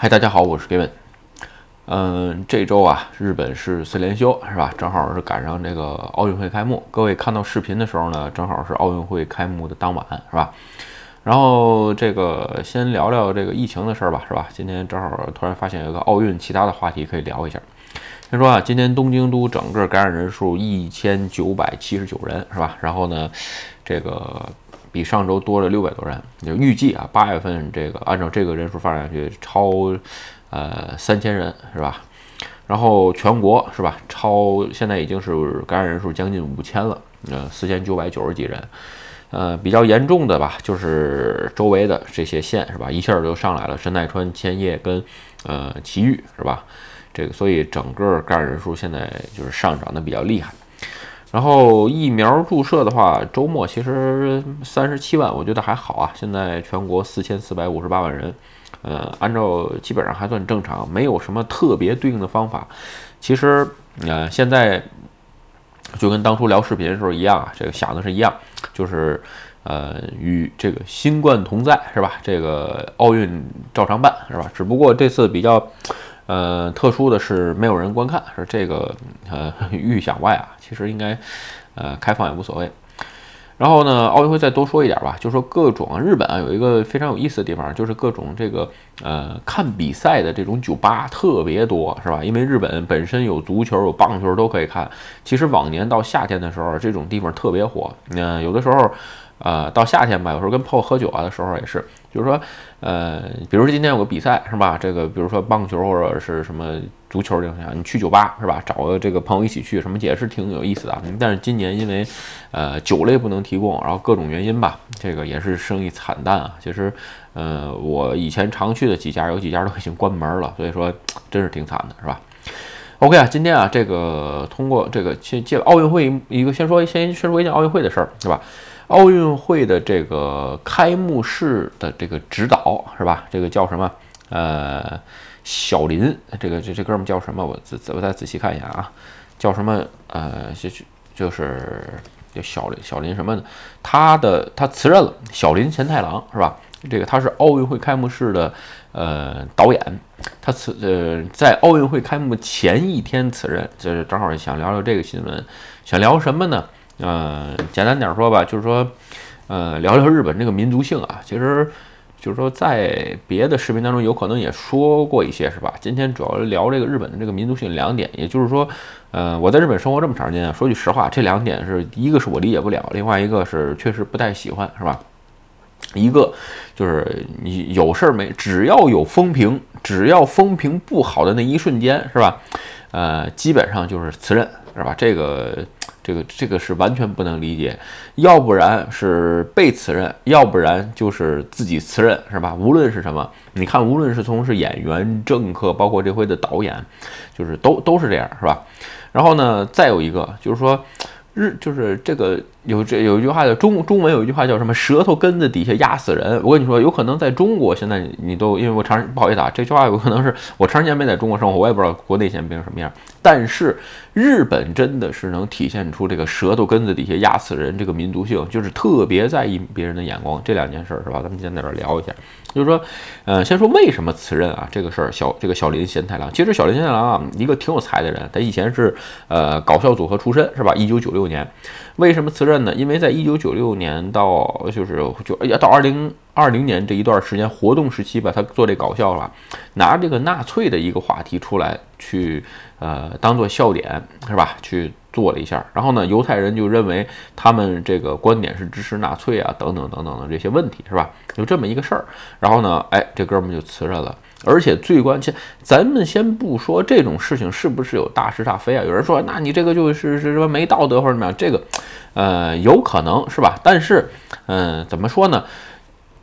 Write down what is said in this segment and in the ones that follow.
嗨，大家好，我是 Gavin。嗯，这周啊，日本是四连休，是吧？正好是赶上这个奥运会开幕。各位看到视频的时候呢，正好是奥运会开幕的当晚，是吧？然后这个先聊聊这个疫情的事儿吧，是吧？今天正好突然发现有个奥运其他的话题可以聊一下。先说啊，今天东京都整个感染人数一千九百七十九人，是吧？然后呢，这个。比上周多了六百多人，就预计啊，八月份这个按照这个人数发展下去，超呃三千人是吧？然后全国是吧，超现在已经是感染人数将近五千了，呃四千九百九十几人，呃比较严重的吧，就是周围的这些县是吧，一下就上来了，神奈川、千叶跟呃埼玉是吧？这个所以整个感染人数现在就是上涨的比较厉害。然后疫苗注射的话，周末其实三十七万，我觉得还好啊。现在全国四千四百五十八万人，呃，按照基本上还算正常，没有什么特别对应的方法。其实，呃，现在就跟当初聊视频的时候一样啊，这个想的是一样，就是呃，与这个新冠同在，是吧？这个奥运照常办，是吧？只不过这次比较。呃，特殊的是没有人观看，是这个呃预想外啊，其实应该呃开放也无所谓。然后呢，奥运会再多说一点吧，就说各种日本啊有一个非常有意思的地方，就是各种这个呃看比赛的这种酒吧特别多，是吧？因为日本本身有足球有棒球都可以看。其实往年到夏天的时候，这种地方特别火。那有的时候。呃，到夏天吧，有时候跟朋友喝酒啊的时候也是，就是说，呃，比如说今天有个比赛是吧？这个比如说棒球或者是什么足球这种你去酒吧是吧？找个这个朋友一起去，什么也是挺有意思的。但是今年因为呃酒类不能提供，然后各种原因吧，这个也是生意惨淡啊。其实，呃，我以前常去的几家，有几家都已经关门了，所以说真是挺惨的，是吧？OK 啊，今天啊，这个通过这个借借奥运会一个先说先先说一件奥运会的事儿，是吧？奥运会的这个开幕式的这个指导是吧？这个叫什么？呃，小林，这个这这哥们叫什么？我仔我再仔细看一下啊，叫什么？呃，就就是叫小林小林什么的？他的他辞任了，小林贤太郎是吧？这个他是奥运会开幕式的呃导演，他辞呃在奥运会开幕前一天辞任，就是正好想聊聊这个新闻，想聊什么呢？呃，简单点说吧，就是说，呃，聊聊日本这个民族性啊，其实就是说，在别的视频当中有可能也说过一些，是吧？今天主要聊这个日本的这个民族性两点，也就是说，呃，我在日本生活这么长时间，说句实话，这两点是一个是我理解不了，另外一个是确实不太喜欢，是吧？一个就是你有事儿没，只要有风评，只要风评不好的那一瞬间，是吧？呃，基本上就是辞任，是吧？这个。这个这个是完全不能理解，要不然是被辞任，要不然就是自己辞任，是吧？无论是什么，你看，无论是从是演员、政客，包括这回的导演，就是都都是这样，是吧？然后呢，再有一个就是说。日就是这个有这有一句话叫中中文有一句话叫什么舌头根子底下压死人。我跟你说，有可能在中国现在你都因为我长不好意思啊，这句话有可能是我长时间没在中国生活，我也不知道国内现在变成什么样。但是日本真的是能体现出这个舌头根子底下压死人这个民族性，就是特别在意别人的眼光。这两件事是吧？咱们今天在这聊一下，就是说，呃，先说为什么辞任啊？这个事儿，小这个小林贤太郎，其实小林贤太郎啊，一个挺有才的人，他以前是呃搞笑组合出身是吧？一九九六。年，为什么辞任因为在一九九六年到就是就要到二零二零年这一段时间活动时期吧，他做这搞笑了，拿这个纳粹的一个话题出来去呃当做笑点是吧？去做了一下，然后呢，犹太人就认为他们这个观点是支持纳粹啊等等等等的这些问题是吧？有这么一个事儿，然后呢，哎，这哥们就辞任了。而且最关键，咱们先不说这种事情是不是有大是大非啊？有人说，那你这个就是是说没道德或者怎么样？这个，呃，有可能是吧？但是，嗯，怎么说呢？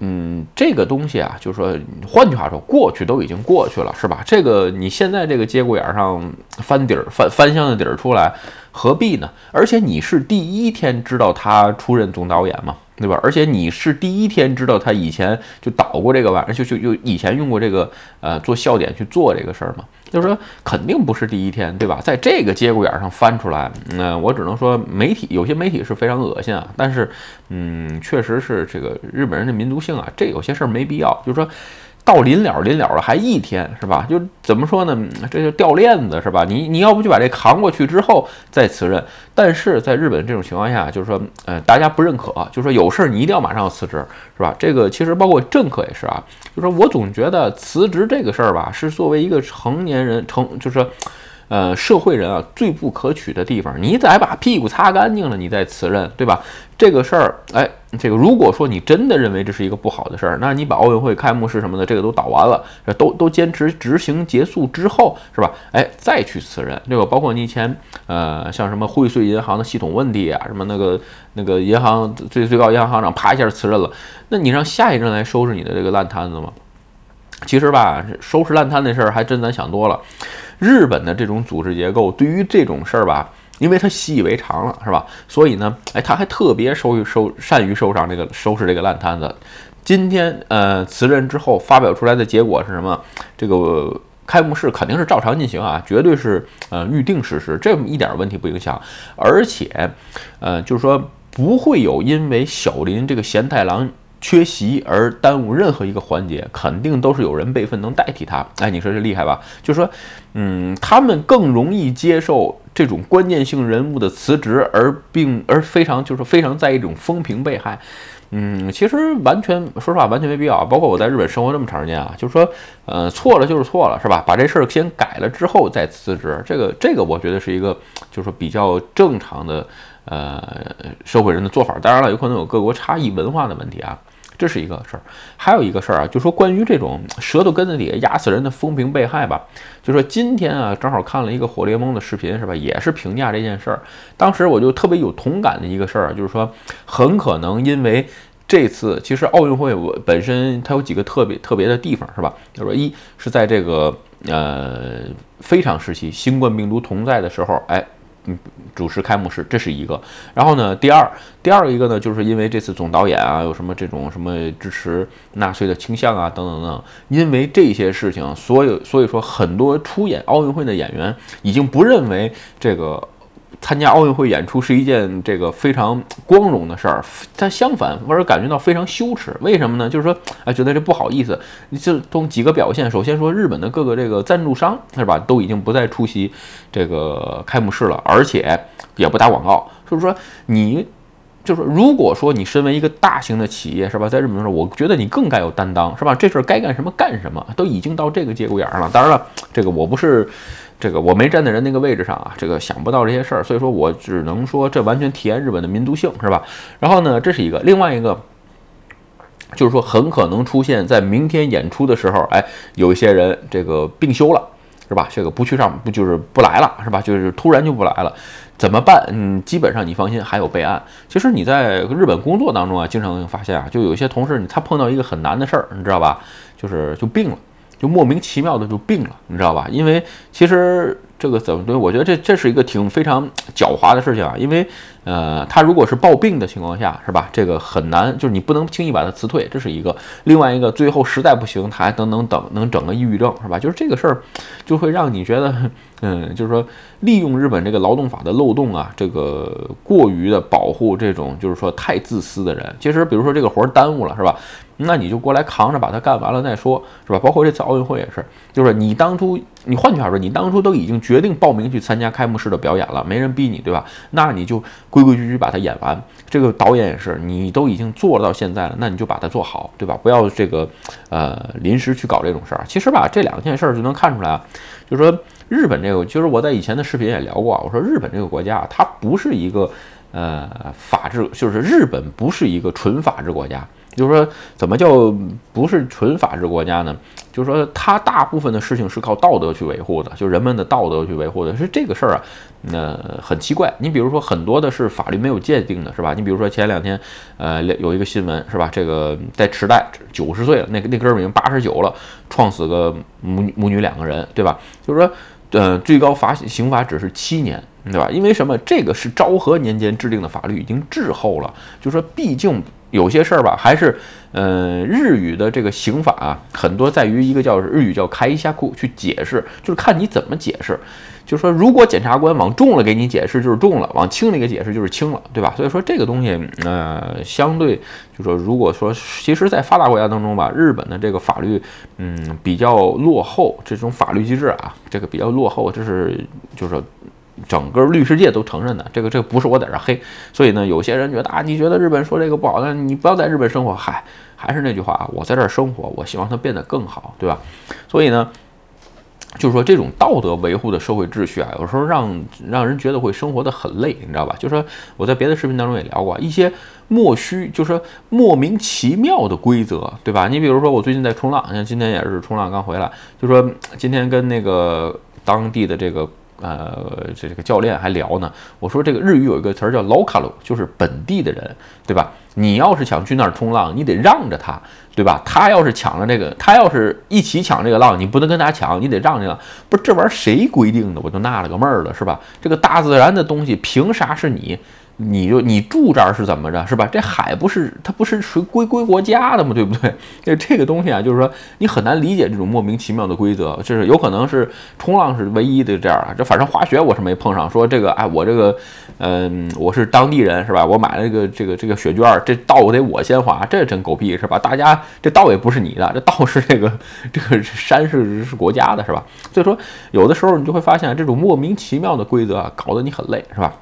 嗯，这个东西啊，就是说，换句话说，过去都已经过去了，是吧？这个你现在这个节骨眼上翻底儿翻翻箱的底儿出来，何必呢？而且你是第一天知道他出任总导演吗？对吧？而且你是第一天知道他以前就导过这个玩意儿，就就就以前用过这个呃做笑点去做这个事儿嘛？就是说肯定不是第一天，对吧？在这个节骨眼上翻出来，那我只能说媒体有些媒体是非常恶心啊。但是，嗯，确实是这个日本人的民族性啊，这有些事儿没必要。就是说。到临了临了了还一天是吧？就怎么说呢？这就掉链子是吧？你你要不就把这扛过去之后再辞任。但是在日本这种情况下，就是说，呃，大家不认可，就是说有事儿你一定要马上要辞职是吧？这个其实包括政客也是啊，就是说我总觉得辞职这个事儿吧，是作为一个成年人成就是。呃，社会人啊，最不可取的地方，你得把屁股擦干净了，你再辞任，对吧？这个事儿，哎，这个如果说你真的认为这是一个不好的事儿，那你把奥运会开幕式什么的，这个都倒完了，都都坚持执行结束之后，是吧？哎，再去辞任，对吧？包括你以前，呃，像什么汇穗银行的系统问题啊，什么那个那个银行最最高银行行长啪一下辞任了，那你让下一任来收拾你的这个烂摊子吗？其实吧，收拾烂摊那事儿还真咱想多了。日本的这种组织结构，对于这种事儿吧，因为他习以为常了，是吧？所以呢，哎，他还特别收收善于收上这个收拾这个烂摊子。今天呃辞任之后发表出来的结果是什么？这个开幕式肯定是照常进行啊，绝对是呃预定实施，这么一点问题不影响。而且呃就是说不会有因为小林这个贤太郎。缺席而耽误任何一个环节，肯定都是有人备份能代替他。哎，你说这厉害吧？就是说，嗯，他们更容易接受这种关键性人物的辞职，而并而非常就是非常在意这种风评被害。嗯，其实完全说实话完全没必要。包括我在日本生活这么长时间啊，就是说，呃，错了就是错了，是吧？把这事儿先改了之后再辞职，这个这个我觉得是一个就是说比较正常的呃社会人的做法。当然了，有可能有各国差异文化的问题啊。这是一个事儿，还有一个事儿啊，就说关于这种舌头根子底下压死人的风评被害吧，就说今天啊，正好看了一个火烈盟的视频，是吧？也是评价这件事儿。当时我就特别有同感的一个事儿，就是说很可能因为这次其实奥运会我本身它有几个特别特别的地方，是吧？就说一是在这个呃非常时期，新冠病毒同在的时候，哎。主持开幕式，这是一个。然后呢，第二，第二一个呢，就是因为这次总导演啊，有什么这种什么支持纳粹的倾向啊，等等等。因为这些事情，所有所以说很多出演奥运会的演员已经不认为这个。参加奥运会演出是一件这个非常光荣的事儿，但相反，或者感觉到非常羞耻。为什么呢？就是说，哎，觉得这不好意思。就从几个表现，首先说，日本的各个这个赞助商是吧，都已经不再出席这个开幕式了，而且也不打广告。就是说，你就是如果说你身为一个大型的企业是吧，在日本的时候，我觉得你更该有担当是吧？这事儿该干什么干什么，都已经到这个节骨眼上了。当然了，这个我不是。这个我没站在人那个位置上啊，这个想不到这些事儿，所以说我只能说这完全体现日本的民族性，是吧？然后呢，这是一个，另外一个就是说很可能出现在明天演出的时候，哎，有一些人这个病休了，是吧？这个不去上不就是不来了，是吧？就是突然就不来了，怎么办？嗯，基本上你放心，还有备案。其实你在日本工作当中啊，经常发现啊，就有些同事他碰到一个很难的事儿，你知道吧？就是就病了。就莫名其妙的就病了，你知道吧？因为其实这个怎么对？我觉得这这是一个挺非常狡猾的事情啊。因为呃，他如果是暴病的情况下，是吧？这个很难，就是你不能轻易把他辞退，这是一个。另外一个，最后实在不行，他还等等等能整个抑郁症，是吧？就是这个事儿，就会让你觉得，嗯，就是说利用日本这个劳动法的漏洞啊，这个过于的保护这种就是说太自私的人。其实，比如说这个活耽误了，是吧？那你就过来扛着，把它干完了再说，是吧？包括这次奥运会也是，就是你当初，你换句话说，你当初都已经决定报名去参加开幕式的表演了，没人逼你，对吧？那你就规规矩矩把它演完。这个导演也是，你都已经做到现在了，那你就把它做好，对吧？不要这个，呃，临时去搞这种事儿。其实吧，这两件事儿就能看出来啊，就是说日本这个，就是我在以前的视频也聊过，我说日本这个国家，它不是一个，呃，法治，就是日本不是一个纯法治国家。就是说，怎么叫不是纯法治国家呢？就是说，它大部分的事情是靠道德去维护的，就人们的道德去维护的，是这个事儿啊，那很奇怪。你比如说，很多的是法律没有界定的，是吧？你比如说前两天，呃，有一个新闻，是吧？这个在池袋九十岁了，那个那哥们儿已经八十九了，撞死个母母女两个人，对吧？就是说，呃，最高罚刑罚只是七年，对吧？因为什么？这个是昭和年间制定的法律，已经滞后了。就是说，毕竟。有些事儿吧，还是，呃，日语的这个刑法啊，很多在于一个叫日语叫开一下库去解释，就是看你怎么解释。就是说，如果检察官往重了给你解释，就是重了；往轻了给解释，就是轻了，对吧？所以说这个东西，呃，相对就说，如果说，其实，在发达国家当中吧，日本的这个法律，嗯，比较落后，这种法律机制啊，这个比较落后，这是就是。整个律师界都承认的，这个这个不是我在这黑，所以呢，有些人觉得啊，你觉得日本说这个不好，那你不要在日本生活。嗨，还是那句话啊，我在这儿生活，我希望它变得更好，对吧？所以呢，就是说这种道德维护的社会秩序啊，有时候让让人觉得会生活的很累，你知道吧？就是说我在别的视频当中也聊过一些莫须，就是说莫名其妙的规则，对吧？你比如说我最近在冲浪，像今天也是冲浪刚回来，就说今天跟那个当地的这个。呃，这这个教练还聊呢。我说这个日语有一个词儿叫 “local”，就是本地的人，对吧？你要是想去那儿冲浪，你得让着他，对吧？他要是抢了这个，他要是一起抢这个浪，你不能跟他抢，你得让着。不是这玩意儿谁规定的？我就纳了个闷儿了，是吧？这个大自然的东西，凭啥是你？你就你住这儿是怎么着，是吧？这海不是它不是属于归归国家的吗？对不对？这这个东西啊，就是说你很难理解这种莫名其妙的规则，就是有可能是冲浪是唯一的这样啊。这反正滑雪我是没碰上，说这个哎，我这个嗯，我是当地人是吧？我买了这个这个这个雪券，这道得我先滑，这真狗屁是吧？大家这道也不是你的，这道是这个 这个山是是国家的是吧？所以说有的时候你就会发现这种莫名其妙的规则啊，搞得你很累是吧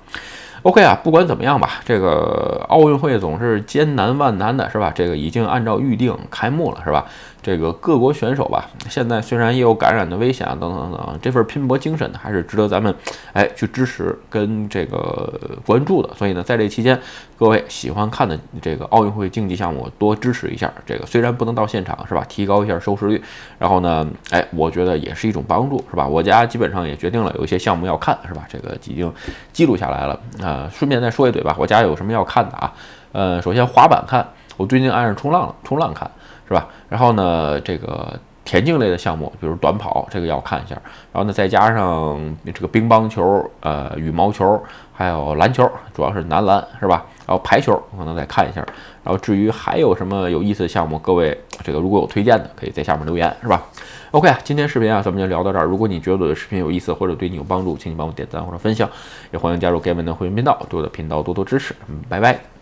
？OK 啊，不管怎么样吧，这个奥运会总是艰难万难的，是吧？这个已经按照预定开幕了，是吧？这个各国选手吧，现在虽然也有感染的危险啊，等等等等，这份拼搏精神呢，还是值得咱们哎去支持跟这个关注的。所以呢，在这期间，各位喜欢看的这个奥运会竞技项目，多支持一下。这个虽然不能到现场，是吧？提高一下收视率，然后呢，哎，我觉得也是一种帮助，是吧？我家基本上也决定了有一些项目要看，是吧？这个已经记录下来了啊。顺便再说一嘴吧，我家有什么要看的啊？呃，首先滑板看，我最近爱上冲浪了，冲浪看。是吧？然后呢，这个田径类的项目，比如短跑，这个要看一下。然后呢，再加上这个乒乓球、呃羽毛球，还有篮球，主要是男篮，是吧？然后排球可能再看一下。然后至于还有什么有意思的项目，各位这个如果有推荐的，可以在下面留言，是吧？OK，今天视频啊，咱们就聊到这儿。如果你觉得我的视频有意思或者对你有帮助，请你帮我点赞或者分享，也欢迎加入 Gavin 的会员频道，对我的频道多多支持。嗯，拜拜。